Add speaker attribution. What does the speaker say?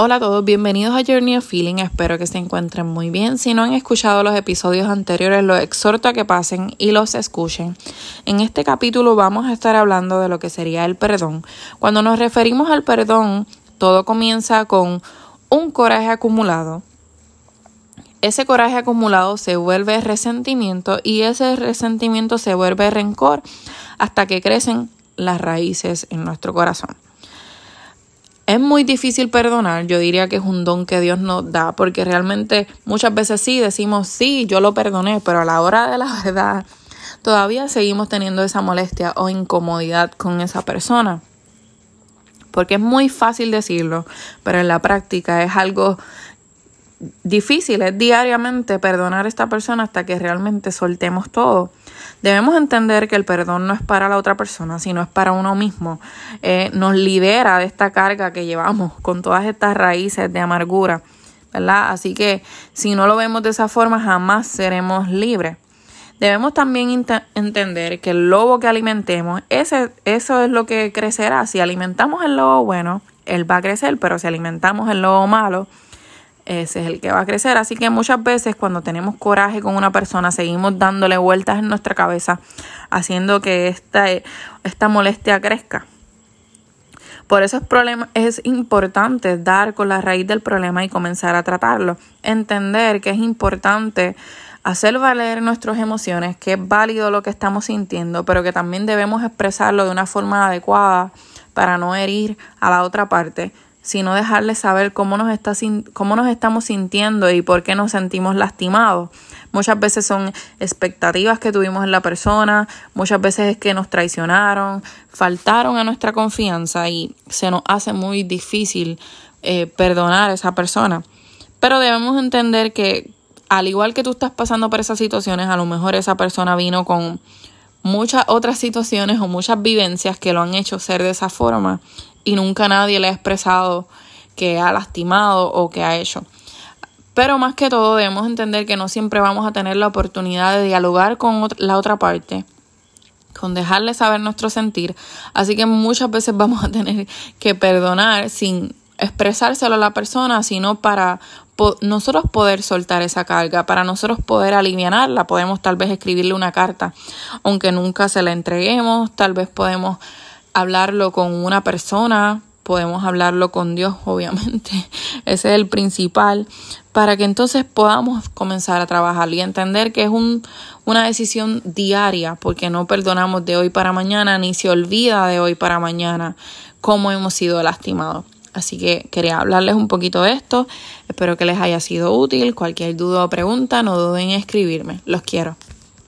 Speaker 1: Hola a todos, bienvenidos a Journey of Feeling, espero que se encuentren muy bien. Si no han escuchado los episodios anteriores, los exhorto a que pasen y los escuchen. En este capítulo vamos a estar hablando de lo que sería el perdón. Cuando nos referimos al perdón, todo comienza con un coraje acumulado. Ese coraje acumulado se vuelve resentimiento y ese resentimiento se vuelve rencor hasta que crecen las raíces en nuestro corazón. Es muy difícil perdonar, yo diría que es un don que Dios nos da, porque realmente muchas veces sí decimos, sí, yo lo perdoné, pero a la hora de la verdad todavía seguimos teniendo esa molestia o incomodidad con esa persona. Porque es muy fácil decirlo, pero en la práctica es algo difícil, es diariamente perdonar a esta persona hasta que realmente soltemos todo. Debemos entender que el perdón no es para la otra persona, sino es para uno mismo. Eh, nos libera de esta carga que llevamos con todas estas raíces de amargura, ¿verdad? Así que si no lo vemos de esa forma, jamás seremos libres. Debemos también entender que el lobo que alimentemos, ese, eso es lo que crecerá. Si alimentamos el lobo bueno, él va a crecer, pero si alimentamos el lobo malo, ese es el que va a crecer. Así que muchas veces cuando tenemos coraje con una persona, seguimos dándole vueltas en nuestra cabeza, haciendo que esta, esta molestia crezca. Por eso es, problema, es importante dar con la raíz del problema y comenzar a tratarlo. Entender que es importante hacer valer nuestras emociones, que es válido lo que estamos sintiendo, pero que también debemos expresarlo de una forma adecuada para no herir a la otra parte, sino dejarles saber cómo nos, está, cómo nos estamos sintiendo y por qué nos sentimos lastimados. Muchas veces son expectativas que tuvimos en la persona, muchas veces es que nos traicionaron, faltaron a nuestra confianza y se nos hace muy difícil eh, perdonar a esa persona. Pero debemos entender que al igual que tú estás pasando por esas situaciones, a lo mejor esa persona vino con muchas otras situaciones o muchas vivencias que lo han hecho ser de esa forma y nunca nadie le ha expresado que ha lastimado o que ha hecho. Pero más que todo debemos entender que no siempre vamos a tener la oportunidad de dialogar con la otra parte, con dejarle saber nuestro sentir. Así que muchas veces vamos a tener que perdonar sin expresárselo a la persona, sino para nosotros poder soltar esa carga, para nosotros poder aliviarla, podemos tal vez escribirle una carta, aunque nunca se la entreguemos, tal vez podemos hablarlo con una persona, podemos hablarlo con Dios, obviamente, ese es el principal, para que entonces podamos comenzar a trabajar y entender que es un, una decisión diaria, porque no perdonamos de hoy para mañana, ni se olvida de hoy para mañana cómo hemos sido lastimados. Así que quería hablarles un poquito de esto. Espero que les haya sido útil. Cualquier duda o pregunta, no duden en escribirme. Los quiero.